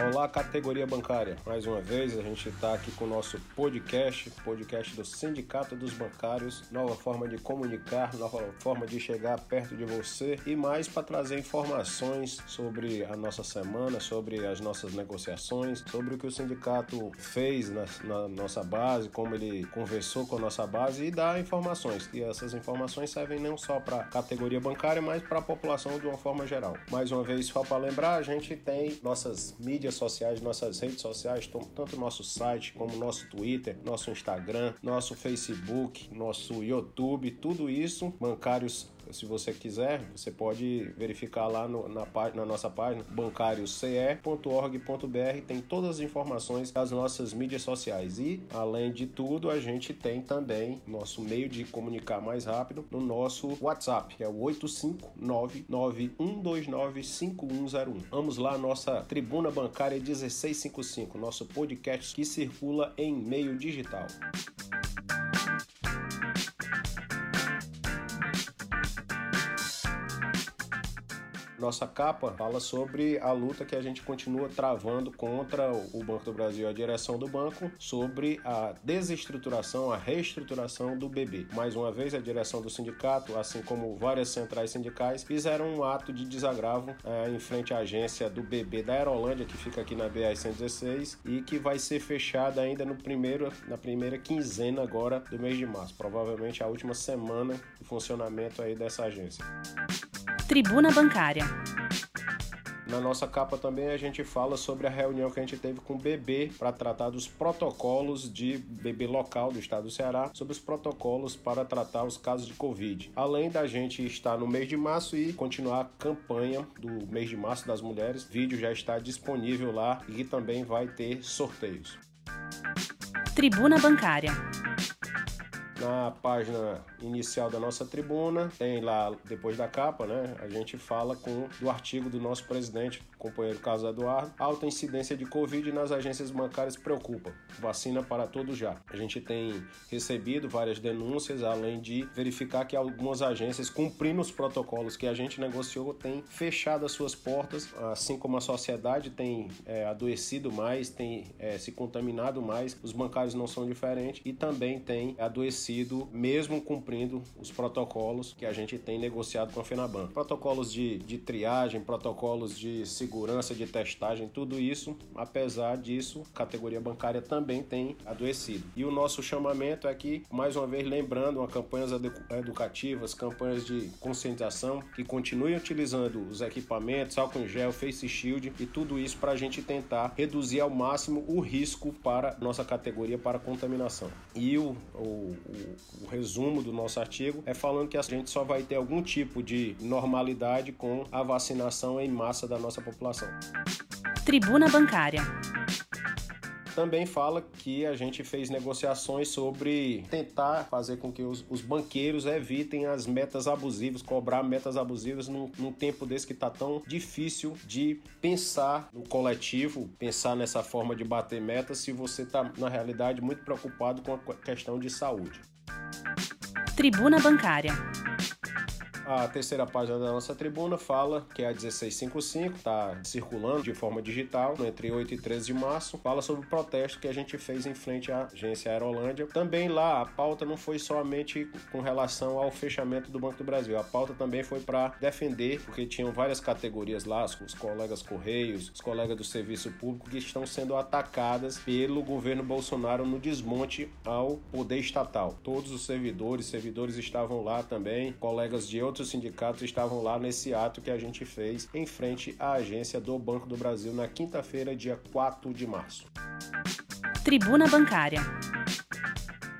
Olá, categoria bancária. Mais uma vez a gente está aqui com o nosso podcast, podcast do Sindicato dos Bancários. Nova forma de comunicar, nova forma de chegar perto de você e mais para trazer informações sobre a nossa semana, sobre as nossas negociações, sobre o que o sindicato fez na, na nossa base, como ele conversou com a nossa base e dar informações. E essas informações servem não só para a categoria bancária, mas para a população de uma forma geral. Mais uma vez, só para lembrar, a gente tem nossas mídias mídias sociais, nossas redes sociais, tanto nosso site como nosso Twitter, nosso Instagram, nosso Facebook, nosso YouTube, tudo isso, bancários se você quiser, você pode verificar lá no, na, na noce página bancárioce.org.br, tem todas as informações das nossas mídias sociais. E, além de tudo, a gente tem também nosso meio de comunicar mais rápido no nosso WhatsApp, que é o 85991295101. Vamos lá, nossa tribuna bancária 1655, nosso podcast que circula em meio digital. Nossa capa fala sobre a luta que a gente continua travando contra o Banco do Brasil e a direção do banco sobre a desestruturação, a reestruturação do BB. Mais uma vez, a direção do sindicato, assim como várias centrais sindicais, fizeram um ato de desagravo é, em frente à agência do BB da Aerolândia, que fica aqui na BR-116 e que vai ser fechada ainda no primeiro, na primeira quinzena agora do mês de março, provavelmente a última semana de funcionamento aí dessa agência. Tribuna Bancária. Na nossa capa também a gente fala sobre a reunião que a gente teve com o BB para tratar dos protocolos de BB local do estado do Ceará, sobre os protocolos para tratar os casos de Covid. Além da gente estar no mês de março e continuar a campanha do mês de março das mulheres, o vídeo já está disponível lá e também vai ter sorteios. Tribuna Bancária. Na página inicial da nossa tribuna, tem lá, depois da capa, né? A gente fala com do artigo do nosso presidente, companheiro Carlos Eduardo. Alta incidência de Covid nas agências bancárias preocupa. Vacina para todos já. A gente tem recebido várias denúncias, além de verificar que algumas agências, cumprindo os protocolos que a gente negociou, têm fechado as suas portas, assim como a sociedade tem é, adoecido mais, tem é, se contaminado mais. Os bancários não são diferentes e também tem adoecido mesmo cumprindo os protocolos que a gente tem negociado com a FENABAN. Protocolos de, de triagem, protocolos de segurança, de testagem, tudo isso, apesar disso, a categoria bancária também tem adoecido. E o nosso chamamento é que, mais uma vez, lembrando, campanhas educativas, campanhas de conscientização, que continuem utilizando os equipamentos, álcool em gel, face shield e tudo isso para a gente tentar reduzir ao máximo o risco para nossa categoria para contaminação. E o, o, o, resumo do nosso artigo é falando que a gente só vai ter algum tipo de normalidade com a vacinação em massa da nossa população. Tribuna Bancária também fala que a gente fez negociações sobre tentar fazer com que os, os banqueiros evitem as metas abusivas, cobrar metas abusivas num, num tempo desse que está tão difícil de pensar no coletivo, pensar nessa forma de bater metas se você está, na realidade, muito preocupado com a questão de saúde. Tribuna Bancária. A terceira página da nossa tribuna fala que é a 1655, está circulando de forma digital entre 8 e 13 de março. Fala sobre o protesto que a gente fez em frente à agência Aerolândia. Também lá a pauta não foi somente com relação ao fechamento do Banco do Brasil. A pauta também foi para defender, porque tinham várias categorias lá, os colegas Correios, os colegas do serviço público que estão sendo atacadas pelo governo Bolsonaro no desmonte ao poder estatal. Todos os servidores, servidores estavam lá também, colegas de outros outros sindicatos estavam lá nesse ato que a gente fez em frente à agência do Banco do Brasil na quinta-feira, dia 4 de março. Tribuna Bancária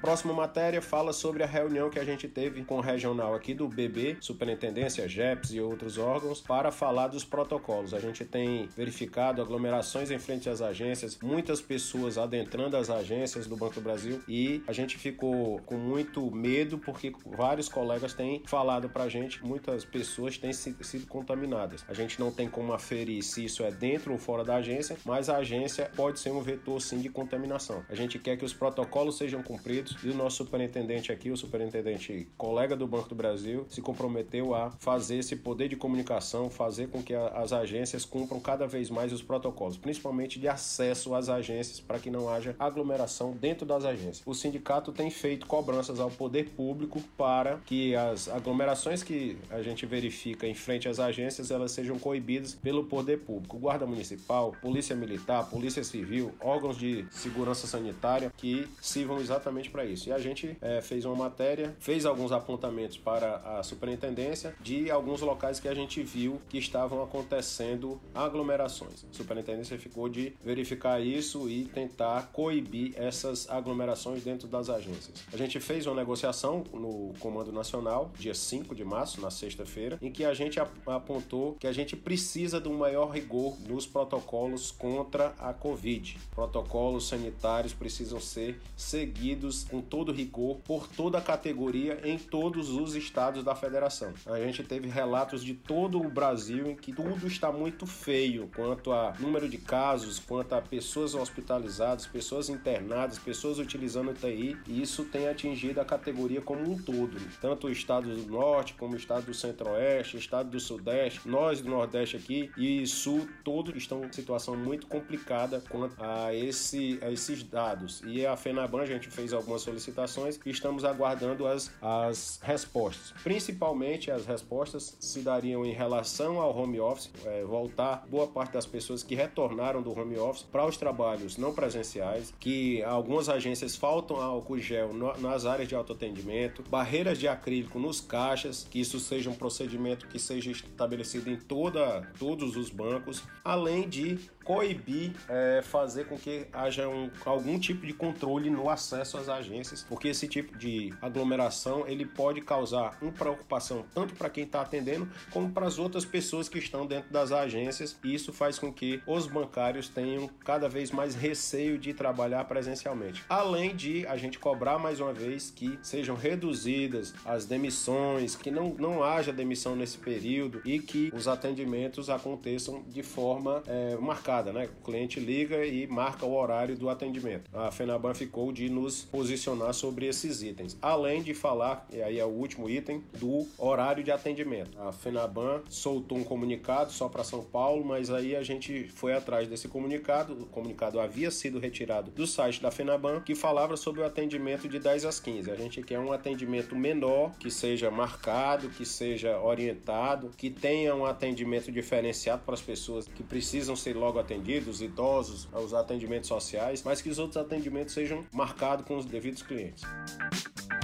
próxima matéria fala sobre a reunião que a gente teve com o regional aqui do BB, Superintendência, JEPS e outros órgãos, para falar dos protocolos. A gente tem verificado aglomerações em frente às agências, muitas pessoas adentrando as agências do Banco do Brasil e a gente ficou com muito medo porque vários colegas têm falado para a gente, muitas pessoas têm sido contaminadas. A gente não tem como aferir se isso é dentro ou fora da agência, mas a agência pode ser um vetor sim de contaminação. A gente quer que os protocolos sejam cumpridos e o nosso superintendente aqui, o superintendente colega do Banco do Brasil, se comprometeu a fazer esse poder de comunicação, fazer com que as agências cumpram cada vez mais os protocolos, principalmente de acesso às agências, para que não haja aglomeração dentro das agências. O sindicato tem feito cobranças ao poder público para que as aglomerações que a gente verifica em frente às agências elas sejam coibidas pelo poder público, guarda municipal, polícia militar, polícia civil, órgãos de segurança sanitária que sirvam exatamente para isso. E a gente é, fez uma matéria, fez alguns apontamentos para a superintendência de alguns locais que a gente viu que estavam acontecendo aglomerações. A superintendência ficou de verificar isso e tentar coibir essas aglomerações dentro das agências. A gente fez uma negociação no Comando Nacional, dia 5 de março, na sexta-feira, em que a gente apontou que a gente precisa de um maior rigor nos protocolos contra a Covid. Protocolos sanitários precisam ser seguidos com todo rigor por toda a categoria em todos os estados da federação. A gente teve relatos de todo o Brasil em que tudo está muito feio quanto a número de casos, quanto a pessoas hospitalizadas, pessoas internadas, pessoas utilizando UTI, e isso tem atingido a categoria como um todo, tanto o estado do norte como o estado do centro-oeste, estado do sudeste, nós do nordeste aqui e sul, todos estão em situação muito complicada quanto a, esse, a esses dados. E a FENABAN, a gente fez algumas solicitações e estamos aguardando as, as respostas. Principalmente as respostas se dariam em relação ao home office, é, voltar boa parte das pessoas que retornaram do home office para os trabalhos não presenciais, que algumas agências faltam álcool gel nas áreas de autoatendimento, barreiras de acrílico nos caixas, que isso seja um procedimento que seja estabelecido em toda, todos os bancos, além de coibir, é, fazer com que haja um, algum tipo de controle no acesso às agências, porque esse tipo de aglomeração ele pode causar uma preocupação tanto para quem está atendendo como para as outras pessoas que estão dentro das agências e isso faz com que os bancários tenham cada vez mais receio de trabalhar presencialmente. Além de a gente cobrar mais uma vez que sejam reduzidas as demissões, que não, não haja demissão nesse período e que os atendimentos aconteçam de forma é, marcada né? O cliente liga e marca o horário do atendimento. A Fenaban ficou de nos posicionar sobre esses itens, além de falar, e aí é o último item, do horário de atendimento. A Fenaban soltou um comunicado só para São Paulo, mas aí a gente foi atrás desse comunicado. O comunicado havia sido retirado do site da Fenaban, que falava sobre o atendimento de 10 às 15. A gente quer um atendimento menor, que seja marcado, que seja orientado, que tenha um atendimento diferenciado para as pessoas que precisam ser logo atendidos, idosos, os atendimentos sociais, mas que os outros atendimentos sejam marcados com os devidos clientes.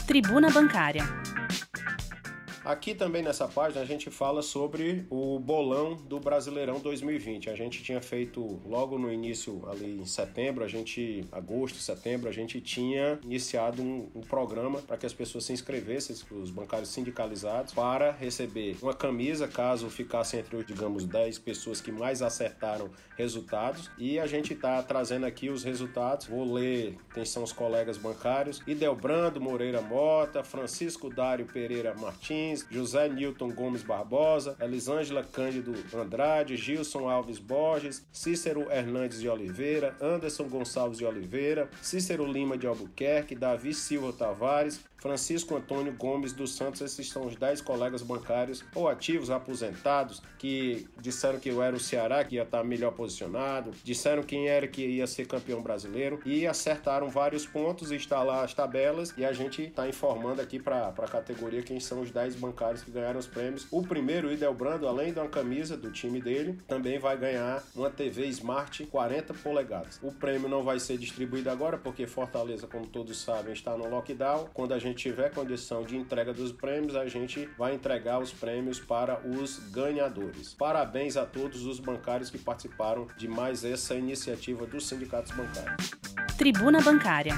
Tribuna Bancária. Aqui também nessa página a gente fala sobre o bolão do Brasileirão 2020. A gente tinha feito logo no início, ali em setembro, a gente, agosto, setembro, a gente tinha iniciado um, um programa para que as pessoas se inscrevessem, os bancários sindicalizados, para receber uma camisa caso ficassem entre os, digamos, 10 pessoas que mais acertaram resultados. E a gente está trazendo aqui os resultados. Vou ler quem são os colegas bancários: Idelbrando Moreira Mota, Francisco Dário Pereira Martins. José Newton Gomes Barbosa, Elisângela Cândido Andrade, Gilson Alves Borges, Cícero Hernandes de Oliveira, Anderson Gonçalves de Oliveira, Cícero Lima de Albuquerque, Davi Silva Tavares, Francisco Antônio Gomes dos Santos, esses são os 10 colegas bancários ou ativos, aposentados, que disseram que eu era o Ceará que ia estar melhor posicionado, disseram quem era que ia ser campeão brasileiro e acertaram vários pontos, está lá as tabelas e a gente está informando aqui para a categoria quem são os 10 bancários que ganharam os prêmios. O primeiro, o Idelbrando, além de uma camisa do time dele, também vai ganhar uma TV Smart 40 polegadas. O prêmio não vai ser distribuído agora porque Fortaleza, como todos sabem, está no lockdown. Quando a gente gente tiver condição de entrega dos prêmios, a gente vai entregar os prêmios para os ganhadores. Parabéns a todos os bancários que participaram de mais essa iniciativa dos sindicatos bancários. Tribuna Bancária.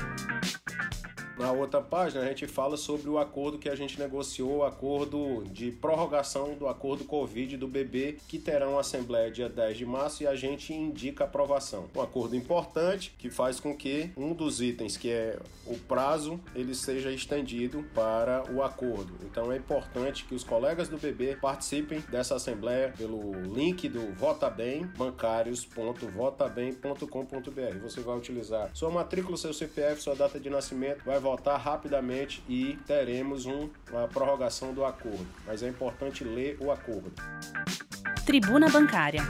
Na outra página, a gente fala sobre o acordo que a gente negociou, o acordo de prorrogação do acordo Covid do BB, que terá uma assembleia dia 10 de março e a gente indica aprovação. Um acordo importante que faz com que um dos itens, que é o prazo, ele seja estendido para o acordo. Então é importante que os colegas do BB participem dessa assembleia pelo link do Vota Bem, bancários.votabem.com.br. Você vai utilizar sua matrícula, seu CPF, sua data de nascimento, vai votar rapidamente e teremos um, uma prorrogação do acordo. Mas é importante ler o acordo. Tribuna Bancária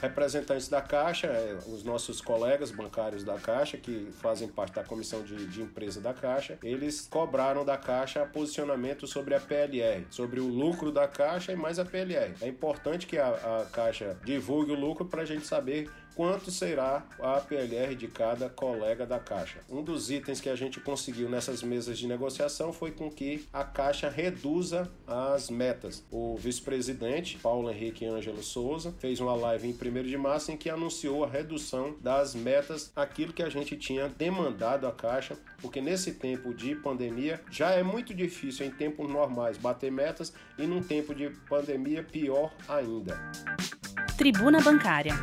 representantes da Caixa, é, os nossos colegas bancários da Caixa, que fazem parte da comissão de, de empresa da Caixa, eles cobraram da Caixa posicionamento sobre a PLR, sobre o lucro da Caixa e mais a PLR. É importante que a, a Caixa divulgue o lucro para a gente saber quanto será a PLR de cada colega da Caixa. Um dos itens que a gente conseguiu nessas mesas de negociação foi com que a Caixa reduza as metas. O vice-presidente, Paulo Henrique Ângelo Souza, fez uma live em 1 de março em que anunciou a redução das metas, aquilo que a gente tinha demandado à Caixa, porque nesse tempo de pandemia já é muito difícil em tempos normais bater metas e num tempo de pandemia pior ainda. Tribuna Bancária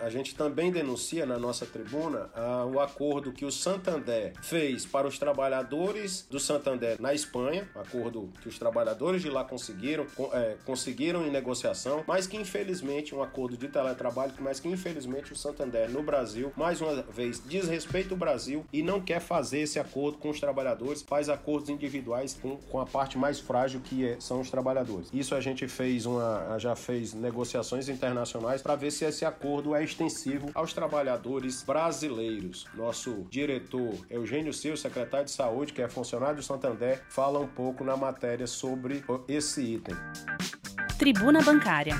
a gente também denuncia na nossa tribuna ah, o acordo que o Santander fez para os trabalhadores do Santander na Espanha, acordo que os trabalhadores de lá conseguiram, é, conseguiram em negociação, mas que infelizmente um acordo de teletrabalho, mas que infelizmente o Santander no Brasil, mais uma vez, desrespeita o Brasil e não quer fazer esse acordo com os trabalhadores, faz acordos individuais com, com a parte mais frágil que é, são os trabalhadores. Isso a gente fez uma, já fez negociações internacionais para ver se esse acordo é extensivo aos trabalhadores brasileiros. Nosso diretor Eugênio Silva, secretário de Saúde, que é funcionário do Santander, fala um pouco na matéria sobre esse item. Tribuna Bancária.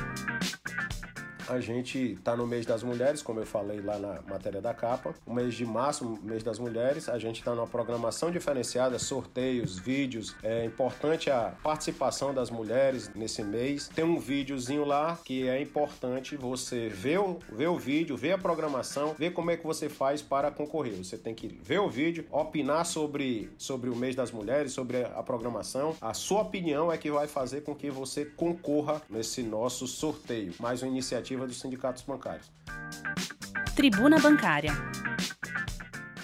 A gente está no mês das mulheres, como eu falei lá na matéria da capa. O mês de março, mês das mulheres, a gente está numa programação diferenciada, sorteios, vídeos. É importante a participação das mulheres nesse mês. Tem um videozinho lá que é importante você ver o, ver o vídeo, ver a programação, ver como é que você faz para concorrer. Você tem que ver o vídeo, opinar sobre, sobre o mês das mulheres, sobre a programação. A sua opinião é que vai fazer com que você concorra nesse nosso sorteio. Mais uma iniciativa dos sindicatos bancários. Tribuna Bancária.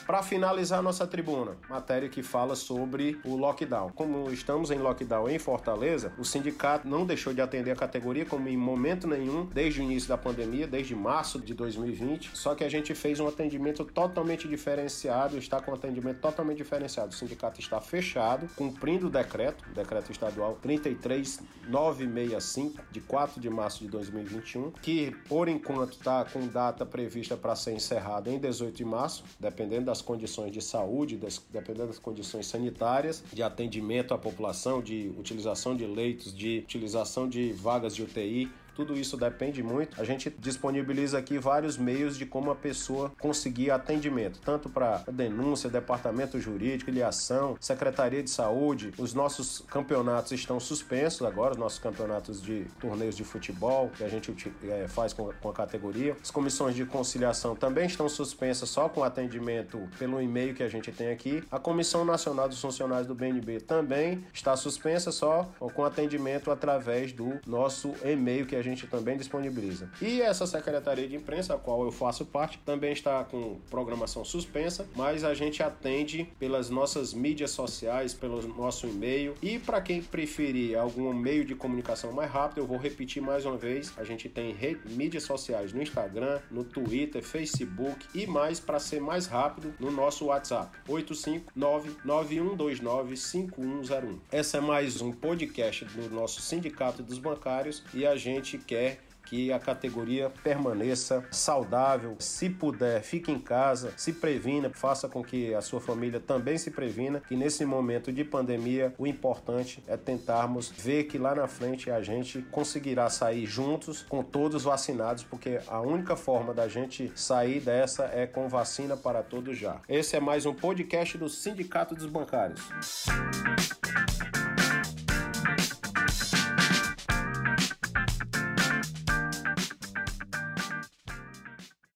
Para finalizar nossa tribuna, matéria que fala sobre o lockdown. Como estamos em lockdown em Fortaleza, o sindicato não deixou de atender a categoria como em momento nenhum desde o início da pandemia, desde março de 2020. Só que a gente fez um atendimento totalmente diferenciado, está com um atendimento totalmente diferenciado. O sindicato está fechado, cumprindo o decreto, o decreto estadual 33965 de 4 de março de 2021, que por enquanto está com data prevista para ser encerrado em 18 de março, dependendo das condições de saúde, das, dependendo das condições sanitárias, de atendimento à população, de utilização de leitos, de utilização de vagas de UTI, tudo isso depende muito. A gente disponibiliza aqui vários meios de como a pessoa conseguir atendimento, tanto para denúncia, departamento jurídico, filiação, secretaria de saúde. Os nossos campeonatos estão suspensos agora, os nossos campeonatos de torneios de futebol que a gente é, faz com, com a categoria. As comissões de conciliação também estão suspensas só com atendimento pelo e-mail que a gente tem aqui. A Comissão Nacional dos Funcionários do BNB também está suspensa só com atendimento através do nosso e-mail que a gente também disponibiliza. E essa secretaria de imprensa, a qual eu faço parte, também está com programação suspensa, mas a gente atende pelas nossas mídias sociais, pelo nosso e-mail. E para quem preferir algum meio de comunicação mais rápido, eu vou repetir mais uma vez: a gente tem mídias sociais no Instagram, no Twitter, Facebook e mais para ser mais rápido no nosso WhatsApp 859-9129-5101. Essa é mais um podcast do nosso Sindicato dos Bancários e a gente gente quer que a categoria permaneça saudável. Se puder, fique em casa, se previna, faça com que a sua família também se previna. Que nesse momento de pandemia, o importante é tentarmos ver que lá na frente a gente conseguirá sair juntos, com todos vacinados, porque a única forma da gente sair dessa é com vacina para todos já. Esse é mais um podcast do Sindicato dos Bancários.